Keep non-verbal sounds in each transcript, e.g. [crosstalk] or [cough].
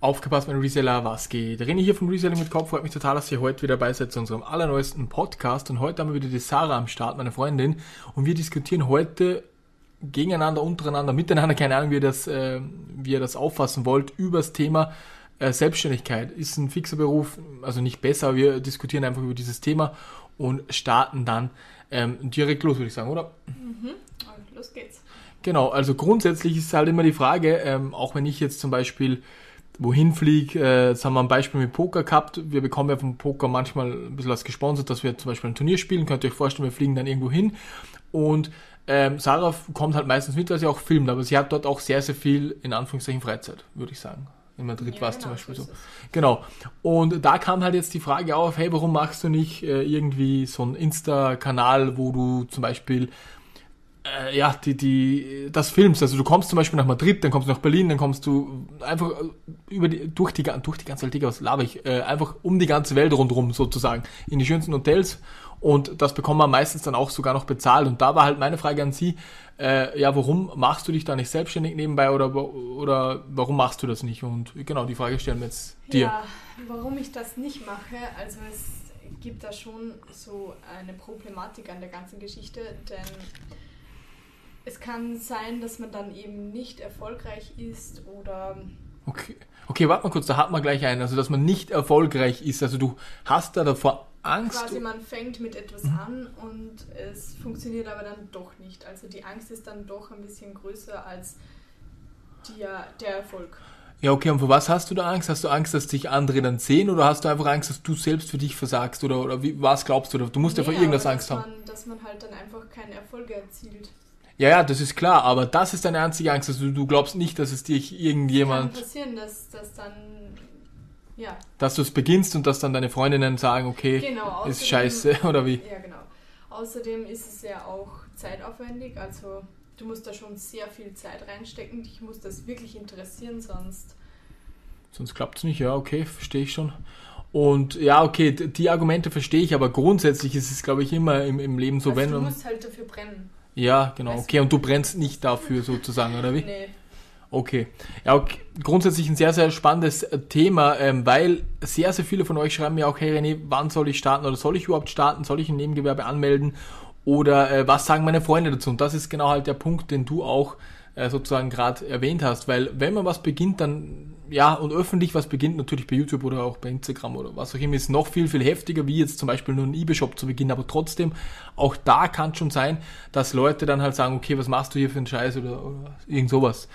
Aufgepasst, mein Reseller, was geht? René hier vom Reselling mit Kopf. Freut mich total, dass ihr heute wieder dabei seid zu unserem allerneuesten Podcast. Und heute haben wir wieder die Sarah am Start, meine Freundin. Und wir diskutieren heute gegeneinander, untereinander, miteinander, keine Ahnung, wie ihr das, äh, wie ihr das auffassen wollt, über das Thema äh, Selbstständigkeit. Ist ein fixer Beruf, also nicht besser, aber wir diskutieren einfach über dieses Thema und starten dann ähm, direkt los, würde ich sagen, oder? Mhm. Los geht's. Genau, also grundsätzlich ist halt immer die Frage, ähm, auch wenn ich jetzt zum Beispiel wohin fliege. Äh, jetzt haben wir ein Beispiel mit Poker gehabt. Wir bekommen ja vom Poker manchmal ein bisschen was gesponsert, dass wir zum Beispiel ein Turnier spielen. Könnt ihr euch vorstellen, wir fliegen dann irgendwo hin. Und ähm, Sarah kommt halt meistens mit, weil sie auch filmt, aber sie hat dort auch sehr, sehr viel, in Anführungszeichen, Freizeit, würde ich sagen. In Madrid ja, war es genau, zum Beispiel so. Genau. Und da kam halt jetzt die Frage auf, hey, warum machst du nicht äh, irgendwie so einen Insta-Kanal, wo du zum Beispiel äh, ja, die, die, das filmst. Also du kommst zum Beispiel nach Madrid, dann kommst du nach Berlin, dann kommst du einfach über die, durch die, durch die ganze Welt, was laber ich, äh, einfach um die ganze Welt rundherum sozusagen, in die schönsten Hotels und das bekommt man meistens dann auch sogar noch bezahlt. Und da war halt meine Frage an Sie, äh, ja, warum machst du dich da nicht selbstständig nebenbei oder, oder warum machst du das nicht? Und genau, die Frage stellen wir jetzt dir. Ja, warum ich das nicht mache, also es gibt da schon so eine Problematik an der ganzen Geschichte, denn es kann sein, dass man dann eben nicht erfolgreich ist oder. Okay, okay warte mal kurz, da hat man gleich einen. Also, dass man nicht erfolgreich ist. Also, du hast da davor Angst. Quasi, man fängt mit etwas mhm. an und es funktioniert aber dann doch nicht. Also, die Angst ist dann doch ein bisschen größer als die, der Erfolg. Ja, okay, und vor was hast du da Angst? Hast du Angst, dass dich andere dann sehen oder hast du einfach Angst, dass du selbst für dich versagst? Oder, oder wie, was glaubst du? Du musst nee, ja vor irgendwas Angst man, haben. Dass man halt dann einfach keine Erfolge erzielt. Ja, ja, das ist klar, aber das ist deine einzige Angst. Also du glaubst nicht, dass es dich irgendjemand. Kann passieren, dass das dann. Ja. Dass du es beginnst und dass dann deine Freundinnen sagen, okay, genau, außerdem, ist scheiße, [laughs] oder wie? Ja, genau. Außerdem ist es ja auch zeitaufwendig, also du musst da schon sehr viel Zeit reinstecken. Dich muss das wirklich interessieren, sonst. Sonst klappt es nicht, ja, okay, verstehe ich schon. Und ja, okay, die Argumente verstehe ich, aber grundsätzlich ist es, glaube ich, immer im, im Leben so, also wenn. Du musst halt dafür brennen. Ja, genau. Okay, und du brennst nicht dafür sozusagen, oder wie? Nee. Okay. Ja, okay. grundsätzlich ein sehr, sehr spannendes äh, Thema, ähm, weil sehr, sehr viele von euch schreiben mir auch, hey René, wann soll ich starten oder soll ich überhaupt starten? Soll ich ein Nebengewerbe anmelden? Oder äh, was sagen meine Freunde dazu? Und das ist genau halt der Punkt, den du auch äh, sozusagen gerade erwähnt hast, weil wenn man was beginnt, dann ja, und öffentlich was beginnt, natürlich bei YouTube oder auch bei Instagram oder was auch immer, ist noch viel, viel heftiger, wie jetzt zum Beispiel nur ein eBay-Shop zu beginnen. Aber trotzdem, auch da kann es schon sein, dass Leute dann halt sagen, okay, was machst du hier für einen Scheiß oder, oder irgend sowas.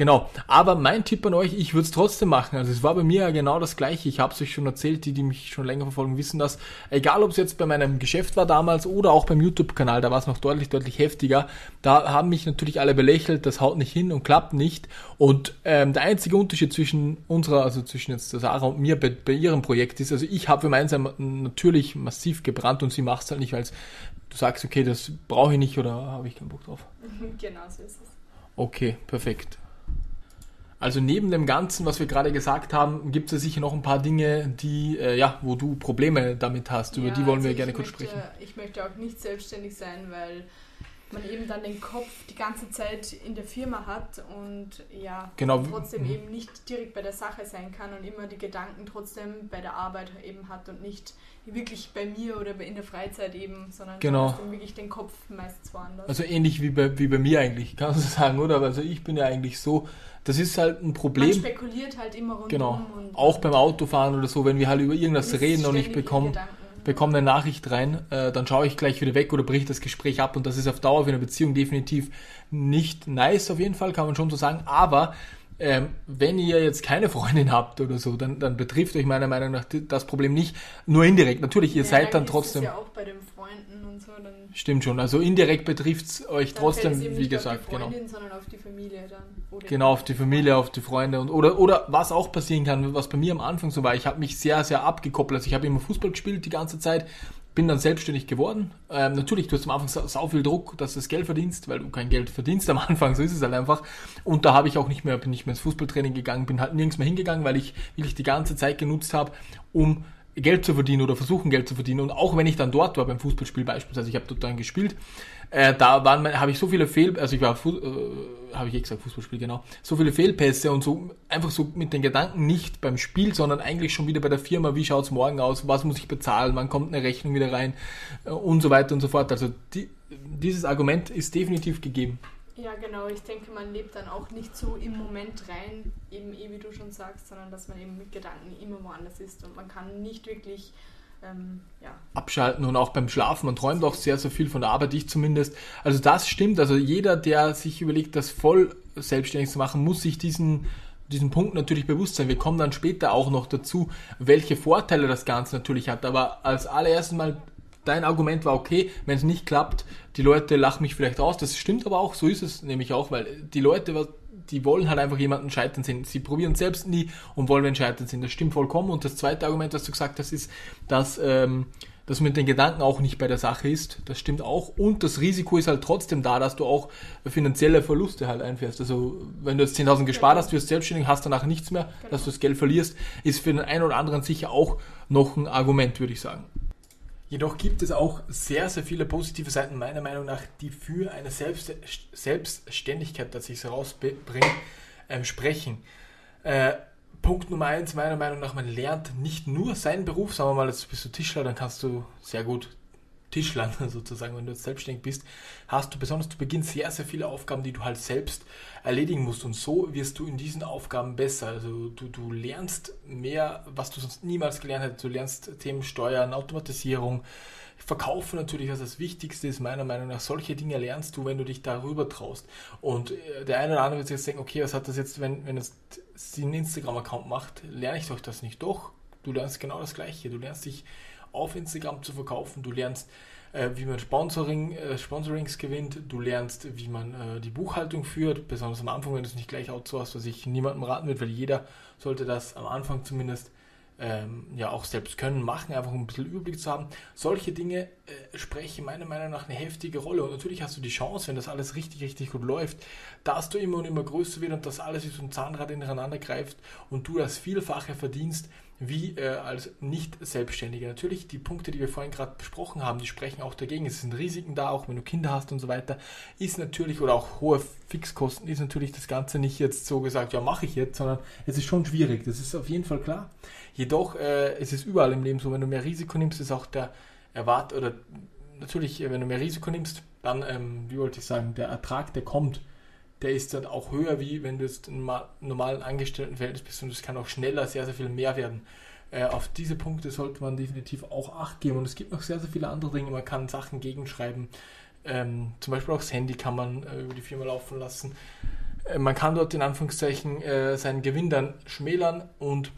Genau. Aber mein Tipp an euch, ich würde es trotzdem machen. Also es war bei mir ja genau das gleiche. Ich habe es euch schon erzählt, die, die mich schon länger verfolgen, wissen das. Egal ob es jetzt bei meinem Geschäft war damals oder auch beim YouTube-Kanal, da war es noch deutlich, deutlich heftiger. Da haben mich natürlich alle belächelt, das haut nicht hin und klappt nicht. Und ähm, der einzige Unterschied zwischen unserer, also zwischen jetzt der Sarah und mir bei, bei ihrem Projekt ist, also ich habe für meins natürlich massiv gebrannt und sie macht es halt nicht, weil du sagst, okay, das brauche ich nicht oder habe ich keinen Bock drauf. [laughs] Genau so ist es. Okay, perfekt. Also neben dem Ganzen, was wir gerade gesagt haben, gibt es sicher noch ein paar Dinge, die, äh, ja, wo du Probleme damit hast. Über ja, die wollen also wir gerne kurz möchte, sprechen. Ich möchte auch nicht selbstständig sein, weil man eben dann den Kopf die ganze Zeit in der Firma hat und ja, genau. trotzdem eben nicht direkt bei der Sache sein kann und immer die Gedanken trotzdem bei der Arbeit eben hat und nicht wirklich bei mir oder in der Freizeit eben, sondern genau. dann wirklich den Kopf meistens woanders. Also ähnlich wie bei, wie bei mir eigentlich, kannst du sagen, oder? Also ich bin ja eigentlich so, das ist halt ein Problem. Man spekuliert halt immer rundum. Genau. auch beim Autofahren oder so, wenn wir halt über irgendwas reden und ich bekomme bekomme eine Nachricht rein, äh, dann schaue ich gleich wieder weg oder bricht das Gespräch ab und das ist auf Dauer für eine Beziehung definitiv nicht nice, auf jeden Fall, kann man schon so sagen. Aber ähm, wenn ihr jetzt keine Freundin habt oder so, dann, dann betrifft euch meiner Meinung nach das Problem nicht. Nur indirekt. Natürlich, ihr ja, seid dann trotzdem. ja auch bei den Freunden und so. Stimmt schon. Also indirekt betrifft es euch trotzdem, wie gesagt, auf die Freundin, genau. sondern auf die Familie dann. Genau, auf die Familie, auf die Freunde und oder oder was auch passieren kann, was bei mir am Anfang so war. Ich habe mich sehr, sehr abgekoppelt. Also ich habe immer Fußball gespielt die ganze Zeit bin dann selbstständig geworden. Ähm, natürlich, du hast am Anfang sau, viel Druck, dass du das Geld verdienst, weil du kein Geld verdienst am Anfang, so ist es halt einfach. Und da habe ich auch nicht mehr, bin nicht mehr ins Fußballtraining gegangen, bin halt nirgends mehr hingegangen, weil ich wirklich die ganze Zeit genutzt habe, um Geld zu verdienen oder versuchen Geld zu verdienen. Und auch wenn ich dann dort war beim Fußballspiel beispielsweise, ich habe dort dann gespielt, äh, da waren habe ich so viele Fehl, also ich war, äh, habe ich eh gesagt, Fußballspiel genau, so viele Fehlpässe und so einfach so mit den Gedanken nicht beim Spiel, sondern eigentlich schon wieder bei der Firma, wie schaut's morgen aus, was muss ich bezahlen, wann kommt eine Rechnung wieder rein äh, und so weiter und so fort. Also die, dieses Argument ist definitiv gegeben. Ja, genau. Ich denke, man lebt dann auch nicht so im Moment rein, eben eh wie du schon sagst, sondern dass man eben mit Gedanken immer woanders ist und man kann nicht wirklich ähm, ja. abschalten und auch beim Schlafen. Man träumt auch sehr, sehr viel von der Arbeit, ich zumindest. Also das stimmt. Also jeder, der sich überlegt, das voll selbstständig zu machen, muss sich diesen diesen Punkt natürlich bewusst sein. Wir kommen dann später auch noch dazu, welche Vorteile das Ganze natürlich hat. Aber als allererstes mal dein Argument war okay, wenn es nicht klappt, die Leute lachen mich vielleicht aus. Das stimmt aber auch, so ist es nämlich auch, weil die Leute, die wollen halt einfach jemanden scheitern sehen. Sie probieren selbst nie und wollen wenn scheitern sehen. Das stimmt vollkommen. Und das zweite Argument, was du gesagt hast, ist, dass ähm, das mit den Gedanken auch nicht bei der Sache ist. Das stimmt auch. Und das Risiko ist halt trotzdem da, dass du auch finanzielle Verluste halt einfährst. Also wenn du jetzt 10.000 gespart hast, wirst selbstständig, hast danach nichts mehr, genau. dass du das Geld verlierst, ist für den einen oder anderen sicher auch noch ein Argument, würde ich sagen. Jedoch gibt es auch sehr, sehr viele positive Seiten meiner Meinung nach, die für eine Selbst Selbstständigkeit, dass ich es rausbringe, ähm, sprechen. Äh, Punkt Nummer eins, meiner Meinung nach, man lernt nicht nur seinen Beruf, sagen wir mal, jetzt bist du Tischler, dann kannst du sehr gut Tischlern [laughs] sozusagen, wenn du jetzt selbstständig bist, hast du besonders zu Beginn sehr, sehr viele Aufgaben, die du halt selbst erledigen musst. Und so wirst du in diesen Aufgaben besser. Also du, du lernst mehr, was du sonst niemals gelernt hättest. Du lernst Themen Steuern, Automatisierung, Verkaufen natürlich, was das Wichtigste ist, meiner Meinung nach. Solche Dinge lernst du, wenn du dich darüber traust. Und äh, der eine oder andere wird jetzt denken, okay, was hat das jetzt, wenn, wenn es einen Instagram-Account macht, lerne ich doch das nicht. Doch, du lernst genau das Gleiche. Du lernst dich auf Instagram zu verkaufen. Du lernst, äh, wie man Sponsoring, äh, Sponsorings gewinnt. Du lernst, wie man äh, die Buchhaltung führt, besonders am Anfang, wenn du es nicht gleich outsourcest, was ich niemandem raten würde, weil jeder sollte das am Anfang zumindest ähm, ja auch selbst können, machen, einfach um ein bisschen Überblick zu haben. Solche Dinge äh, sprechen meiner Meinung nach eine heftige Rolle. Und natürlich hast du die Chance, wenn das alles richtig, richtig gut läuft, dass du immer und immer größer wird und dass alles wie so ein Zahnrad ineinander greift und du das Vielfache verdienst, wie äh, als Nicht-Selbstständiger. Natürlich, die Punkte, die wir vorhin gerade besprochen haben, die sprechen auch dagegen. Es sind Risiken da, auch wenn du Kinder hast und so weiter. Ist natürlich, oder auch hohe Fixkosten, ist natürlich das Ganze nicht jetzt so gesagt, ja, mache ich jetzt, sondern es ist schon schwierig. Das ist auf jeden Fall klar. Jedoch äh, es ist überall im Leben so, wenn du mehr Risiko nimmst, ist auch der Erwart, oder natürlich, äh, wenn du mehr Risiko nimmst, dann, ähm, wie wollte ich sagen, der Ertrag, der kommt, der ist dann auch höher, wie wenn du jetzt im normalen Angestelltenverhältnis bist und es kann auch schneller sehr, sehr viel mehr werden. Äh, auf diese Punkte sollte man definitiv auch Acht geben und es gibt noch sehr, sehr viele andere Dinge. Man kann Sachen gegenschreiben. Ähm, zum Beispiel auch das Handy kann man äh, über die Firma laufen lassen. Äh, man kann dort in Anführungszeichen äh, seinen Gewinn dann schmälern und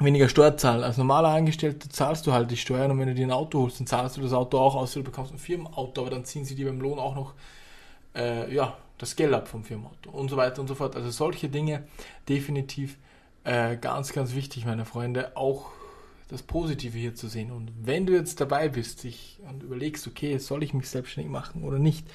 weniger Steuer zahlen. Als normaler Angestellter zahlst du halt die Steuern und wenn du dir ein Auto holst, dann zahlst du das Auto auch aus, du bekommst ein Firmenauto, aber dann ziehen sie dir beim Lohn auch noch äh, ja, das Geld ab vom Firmenauto und so weiter und so fort. Also solche Dinge definitiv äh, ganz, ganz wichtig, meine Freunde, auch das Positive hier zu sehen. Und wenn du jetzt dabei bist sich, und überlegst, okay, soll ich mich selbstständig machen oder nicht,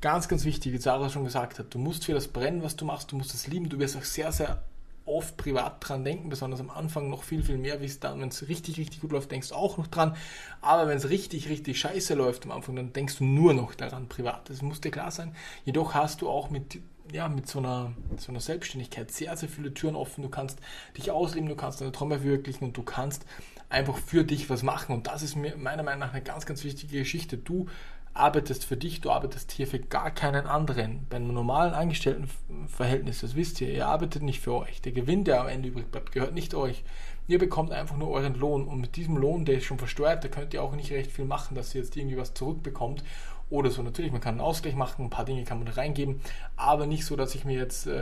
ganz, ganz wichtig, wie Sarah schon gesagt hat, du musst für das brennen, was du machst, du musst es lieben, du wirst auch sehr, sehr oft privat dran denken, besonders am Anfang noch viel, viel mehr, wie es dann, wenn es richtig, richtig gut läuft, denkst du auch noch dran. Aber wenn es richtig, richtig scheiße läuft am Anfang, dann denkst du nur noch daran privat. Das muss dir klar sein. Jedoch hast du auch mit, ja, mit so einer, so einer Selbstständigkeit sehr, sehr viele Türen offen. Du kannst dich ausleben, du kannst deine Träume verwirklichen und du kannst einfach für dich was machen. Und das ist mir meiner Meinung nach eine ganz, ganz wichtige Geschichte. Du arbeitest für dich, du arbeitest hier für gar keinen anderen. Bei einem normalen Angestelltenverhältnis, das wisst ihr, ihr arbeitet nicht für euch. Der Gewinn, der am Ende übrig bleibt, gehört nicht euch. Ihr bekommt einfach nur euren Lohn und mit diesem Lohn, der ist schon versteuert, da könnt ihr auch nicht recht viel machen, dass ihr jetzt irgendwie was zurückbekommt oder so. Natürlich, man kann einen Ausgleich machen, ein paar Dinge kann man da reingeben, aber nicht so, dass ich mir jetzt äh,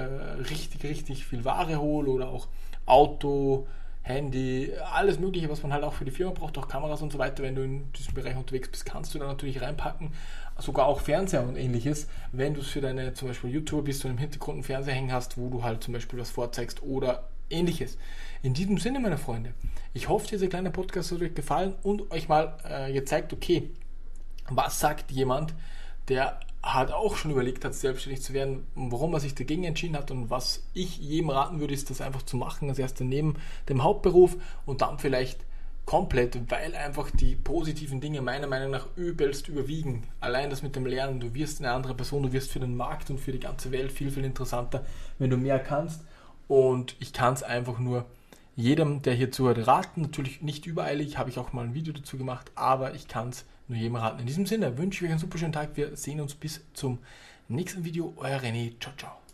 richtig, richtig viel Ware hole oder auch Auto, Handy, alles Mögliche, was man halt auch für die Firma braucht, auch Kameras und so weiter. Wenn du in diesem Bereich unterwegs bist, kannst du da natürlich reinpacken. Sogar auch Fernseher und ähnliches, wenn du es für deine zum Beispiel YouTuber bist und im Hintergrund einen Fernseher hängen hast, wo du halt zum Beispiel was vorzeigst oder ähnliches. In diesem Sinne, meine Freunde, ich hoffe, dieser kleine Podcast hat euch gefallen und euch mal äh, gezeigt, okay, was sagt jemand, der hat auch schon überlegt hat, selbstständig zu werden, warum er sich dagegen entschieden hat und was ich jedem raten würde, ist das einfach zu machen, als erster neben dem Hauptberuf und dann vielleicht komplett, weil einfach die positiven Dinge meiner Meinung nach übelst überwiegen. Allein das mit dem Lernen, du wirst eine andere Person, du wirst für den Markt und für die ganze Welt viel, viel interessanter, wenn du mehr kannst. Und ich kann es einfach nur jedem, der hier zuhört, raten. Natürlich nicht übereilig, habe ich auch mal ein Video dazu gemacht, aber ich kann es nur jedem raten. In diesem Sinne wünsche ich euch einen super schönen Tag. Wir sehen uns bis zum nächsten Video. Euer René. Ciao, ciao.